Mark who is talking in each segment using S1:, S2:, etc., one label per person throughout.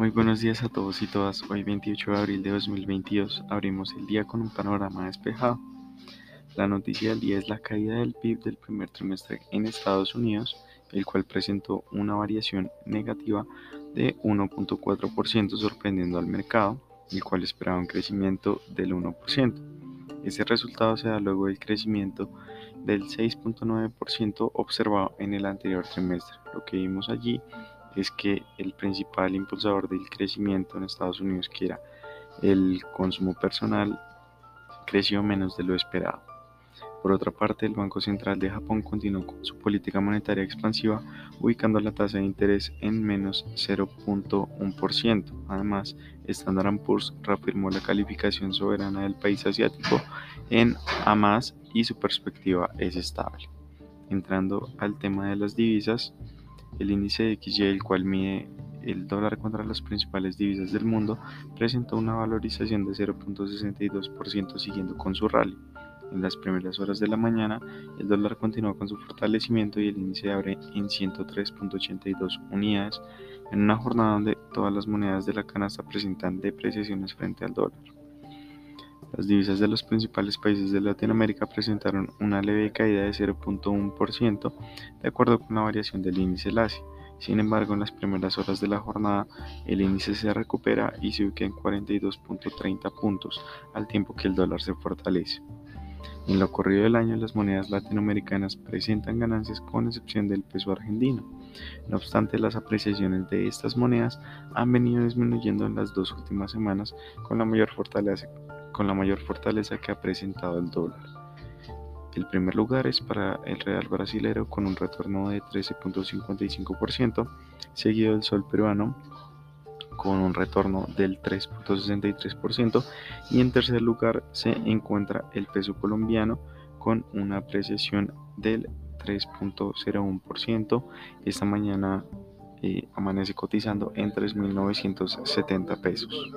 S1: Muy buenos días a todos y todas. Hoy 28 de abril de 2022 abrimos el día con un panorama despejado. La noticia del día es la caída del PIB del primer trimestre en Estados Unidos el cual presentó una variación negativa de 1.4% sorprendiendo al mercado, el cual esperaba un crecimiento del 1%. Ese resultado se da luego del crecimiento del 6.9% observado en el anterior trimestre. Lo que vimos allí es que el principal impulsador del crecimiento en Estados Unidos, que era el consumo personal, creció menos de lo esperado. Por otra parte, el Banco Central de Japón continuó con su política monetaria expansiva, ubicando la tasa de interés en menos 0.1%. Además, Standard Poor's reafirmó la calificación soberana del país asiático en A+, y su perspectiva es estable. Entrando al tema de las divisas, el índice de XY, el cual mide el dólar contra las principales divisas del mundo, presentó una valorización de 0.62% siguiendo con su rally. En las primeras horas de la mañana, el dólar continuó con su fortalecimiento y el índice abre en 103.82 unidades, en una jornada donde todas las monedas de la canasta presentan depreciaciones frente al dólar. Las divisas de los principales países de Latinoamérica presentaron una leve caída de 0.1% de acuerdo con la variación del índice LASI. Sin embargo, en las primeras horas de la jornada, el índice se recupera y se ubica en 42.30 puntos, al tiempo que el dólar se fortalece. En lo corrido del año, las monedas latinoamericanas presentan ganancias con excepción del peso argentino. No obstante, las apreciaciones de estas monedas han venido disminuyendo en las dos últimas semanas con la mayor fortaleza, con la mayor fortaleza que ha presentado el dólar. El primer lugar es para el real brasilero con un retorno de 13.55%, seguido del sol peruano con un retorno del 3.63% y en tercer lugar se encuentra el peso colombiano con una apreciación del 3.01%. Esta mañana eh, amanece cotizando en 3.970 pesos.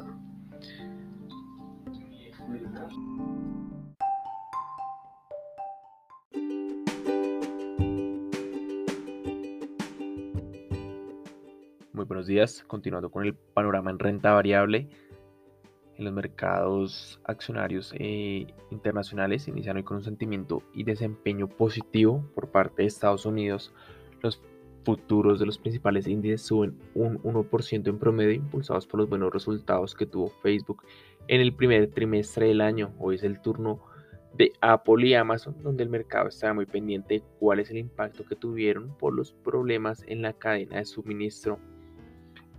S2: Muy buenos días. Continuando con el panorama en renta variable, en los mercados accionarios eh, internacionales inician hoy con un sentimiento y desempeño positivo por parte de Estados Unidos. Los futuros de los principales índices suben un 1% en promedio, impulsados por los buenos resultados que tuvo Facebook en el primer trimestre del año. Hoy es el turno de Apple y Amazon, donde el mercado está muy pendiente de cuál es el impacto que tuvieron por los problemas en la cadena de suministro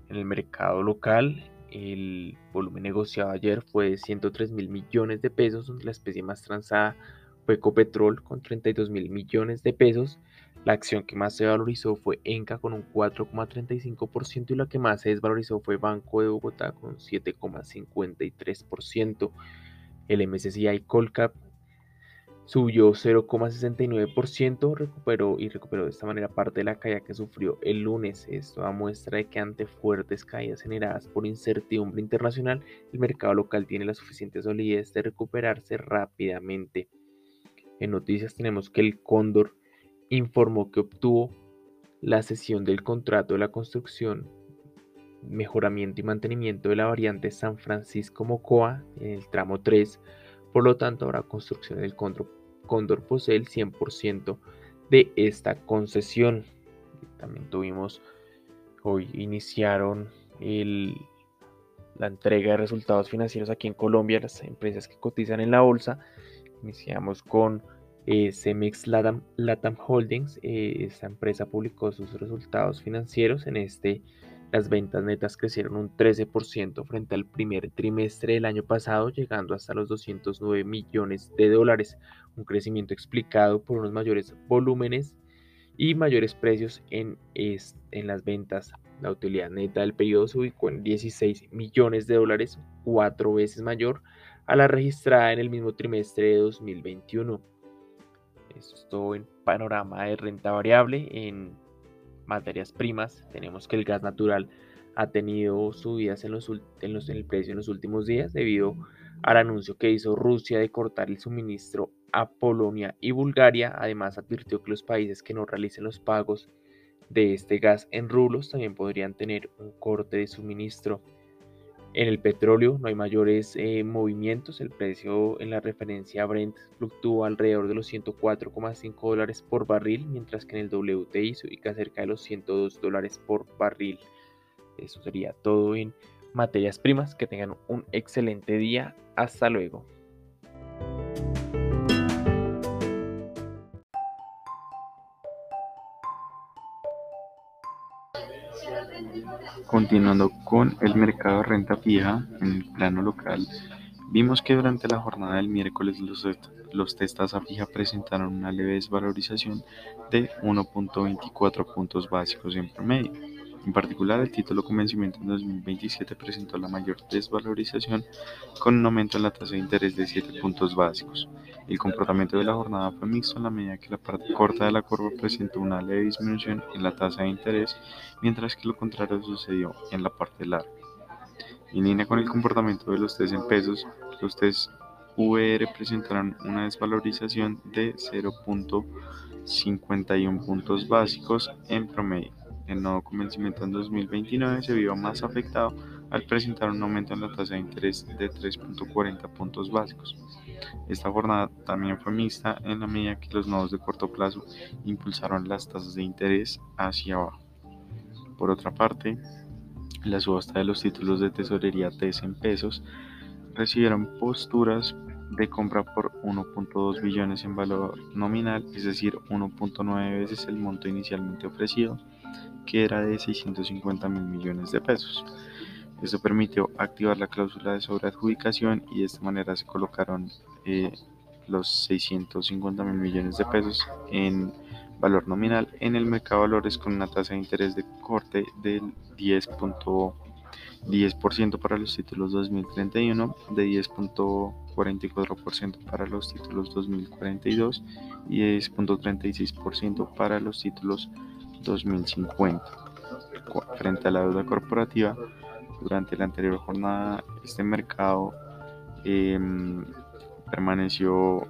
S2: en el mercado local, el volumen negociado ayer fue de 103 mil millones de pesos, la especie más transada fue Ecopetrol con 32 mil millones de pesos. La acción que más se valorizó fue Enca con un 4,35% y la que más se desvalorizó fue Banco de Bogotá con un 7,53%. El MSCI Colcap subió 0,69%, recuperó y recuperó de esta manera parte de la caída que sufrió el lunes. Esto da muestra de que ante fuertes caídas generadas por incertidumbre internacional, el mercado local tiene la suficiente solidez de recuperarse rápidamente. En noticias tenemos que el Cóndor informó que obtuvo la cesión del contrato de la construcción, mejoramiento y mantenimiento de la variante San Francisco-Mocoa en el tramo 3 por lo tanto, habrá construcción del Cóndor, posee el 100% de esta concesión. También tuvimos, hoy iniciaron la entrega de resultados financieros aquí en Colombia, las empresas que cotizan en la bolsa. Iniciamos con eh, Latam, Holdings. Eh, esta empresa publicó sus resultados financieros en este las ventas netas crecieron un 13% frente al primer trimestre del año pasado, llegando hasta los 209 millones de dólares, un crecimiento explicado por unos mayores volúmenes y mayores precios en, en las ventas. La utilidad neta del periodo se ubicó en 16 millones de dólares, cuatro veces mayor a la registrada en el mismo trimestre de 2021. Esto en panorama de renta variable. En materias primas tenemos que el gas natural ha tenido subidas en, los, en, el precio en los últimos días debido al anuncio que hizo Rusia de cortar el suministro a Polonia y Bulgaria. Además, advirtió que los países que no realicen los pagos de este gas en rublos también podrían tener un corte de suministro. En el petróleo no hay mayores eh, movimientos. El precio en la referencia Brent fluctúa alrededor de los 104,5 dólares por barril, mientras que en el WTI se ubica cerca de los 102 dólares por barril. Eso sería todo en materias primas. Que tengan un excelente día. Hasta luego.
S1: Continuando con el mercado de renta fija en el plano local, vimos que durante la jornada del miércoles los, los test tasa fija presentaron una leve desvalorización de 1.24 puntos básicos en promedio. En particular, el título con vencimiento en 2027 presentó la mayor desvalorización con un aumento en la tasa de interés de 7 puntos básicos. El comportamiento de la jornada fue mixto en la medida que la parte corta de la curva presentó una leve disminución en la tasa de interés, mientras que lo contrario sucedió en la parte larga. En línea con el comportamiento de los test en pesos, los test VR presentaron una desvalorización de 0.51 puntos básicos en promedio. El nuevo convencimiento en 2029 se vio más afectado al presentar un aumento en la tasa de interés de 3.40 puntos básicos. Esta jornada también fue mixta en la medida que los nodos de corto plazo impulsaron las tasas de interés hacia abajo. Por otra parte, la subasta de los títulos de tesorería TES en pesos recibieron posturas de compra por 1.2 billones en valor nominal, es decir, 1.9 veces el monto inicialmente ofrecido que era de 650 mil millones de pesos. Esto permitió activar la cláusula de sobreadjudicación y de esta manera se colocaron eh, los 650 mil millones de pesos en valor nominal en el mercado de valores con una tasa de interés de corte del 10.10% para los títulos 2031, de 10.44% para los títulos 2042 y 10.36% para los títulos 2050. Frente a la deuda corporativa, durante la anterior jornada este mercado em, permaneció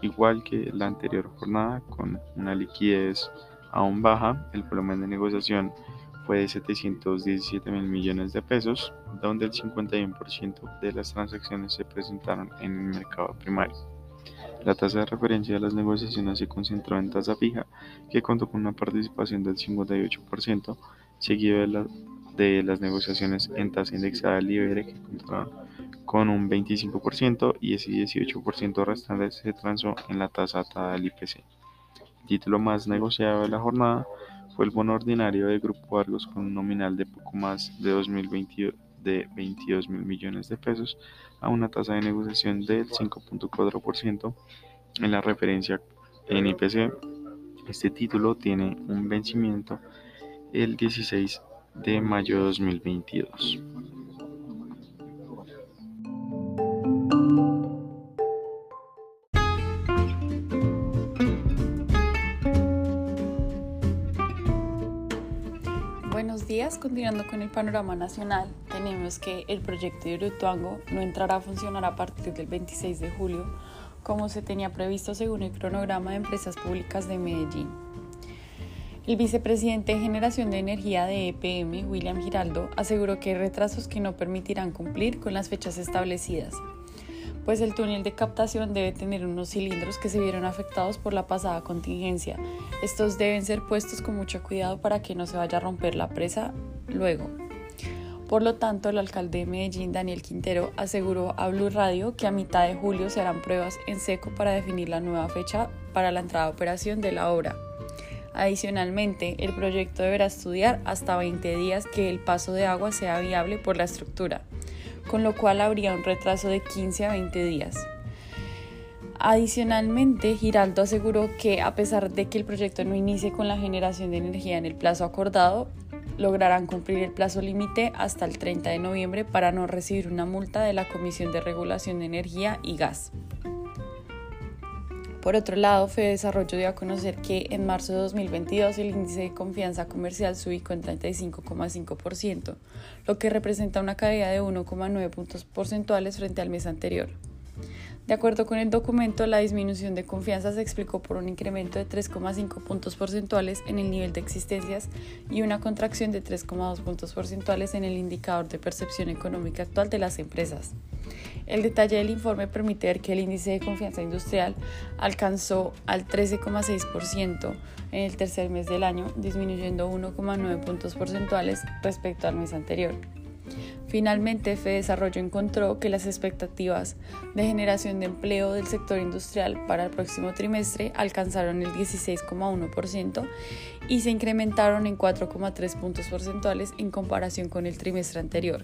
S1: igual que la anterior jornada con una liquidez aún baja. El volumen de negociación fue de 717 mil millones de pesos, donde el 51% de las transacciones se presentaron en el mercado primario. La tasa de referencia de las negociaciones se concentró en tasa fija, que contó con una participación del 58%, seguido de, las negociaciones en tasa indexada libre, que contaron con un 25%, y ese 18% restante se transó en la tasa atada al IPC. El título más negociado de la jornada fue el bono ordinario del Grupo Argos con un nominal de poco más de 2022 de 22 mil millones de pesos a una tasa de negociación del 5.4% en la referencia en IPC. Este título tiene un vencimiento el 16 de mayo de 2022.
S3: Continuando con el panorama nacional, tenemos que el proyecto de Urutuango no entrará a funcionar a partir del 26 de julio, como se tenía previsto según el cronograma de empresas públicas de Medellín. El vicepresidente de Generación de Energía de EPM, William Giraldo, aseguró que hay retrasos que no permitirán cumplir con las fechas establecidas, pues el túnel de captación debe tener unos cilindros que se vieron afectados por la pasada contingencia. Estos deben ser puestos con mucho cuidado para que no se vaya a romper la presa luego. Por lo tanto, el alcalde de Medellín, Daniel Quintero, aseguró a Blue Radio que a mitad de julio se harán pruebas en seco para definir la nueva fecha para la entrada a operación de la obra. Adicionalmente, el proyecto deberá estudiar hasta 20 días que el paso de agua sea viable por la estructura con lo cual habría un retraso de 15 a 20 días. Adicionalmente, Giraldo aseguró que a pesar de que el proyecto no inicie con la generación de energía en el plazo acordado, lograrán cumplir el plazo límite hasta el 30 de noviembre para no recibir una multa de la Comisión de Regulación de Energía y Gas. Por otro lado, Fede Desarrollo dio a conocer que en marzo de 2022 el índice de confianza comercial se ubicó en 35,5%, lo que representa una caída de 1,9 puntos porcentuales frente al mes anterior. De acuerdo con el documento, la disminución de confianza se explicó por un incremento de 3,5 puntos porcentuales en el nivel de existencias y una contracción de 3,2 puntos porcentuales en el indicador de percepción económica actual de las empresas. El detalle del informe permite ver que el índice de confianza industrial alcanzó al 13,6% en el tercer mes del año, disminuyendo 1,9 puntos porcentuales respecto al mes anterior. Finalmente, Desarrollo encontró que las expectativas de generación de empleo del sector industrial para el próximo trimestre alcanzaron el 16,1% y se incrementaron en 4,3 puntos porcentuales en comparación con el trimestre anterior.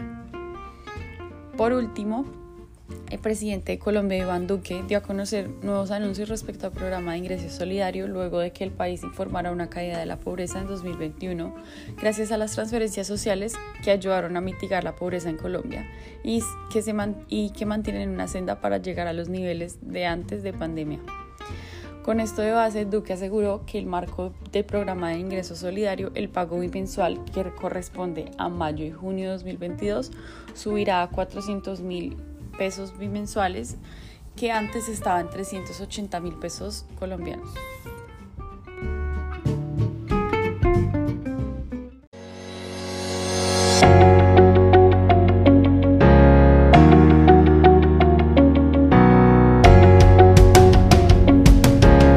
S3: Por último, el presidente de Colombia, Iván Duque, dio a conocer nuevos anuncios respecto al programa de ingreso solidario luego de que el país informara una caída de la pobreza en 2021 gracias a las transferencias sociales que ayudaron a mitigar la pobreza en Colombia y que, se y que mantienen una senda para llegar a los niveles de antes de pandemia. Con esto de base, Duque aseguró que el marco del programa de ingreso solidario, el pago bimensual que corresponde a mayo y junio de 2022, subirá a 400 mil pesos bimensuales que antes estaban 380 mil pesos colombianos.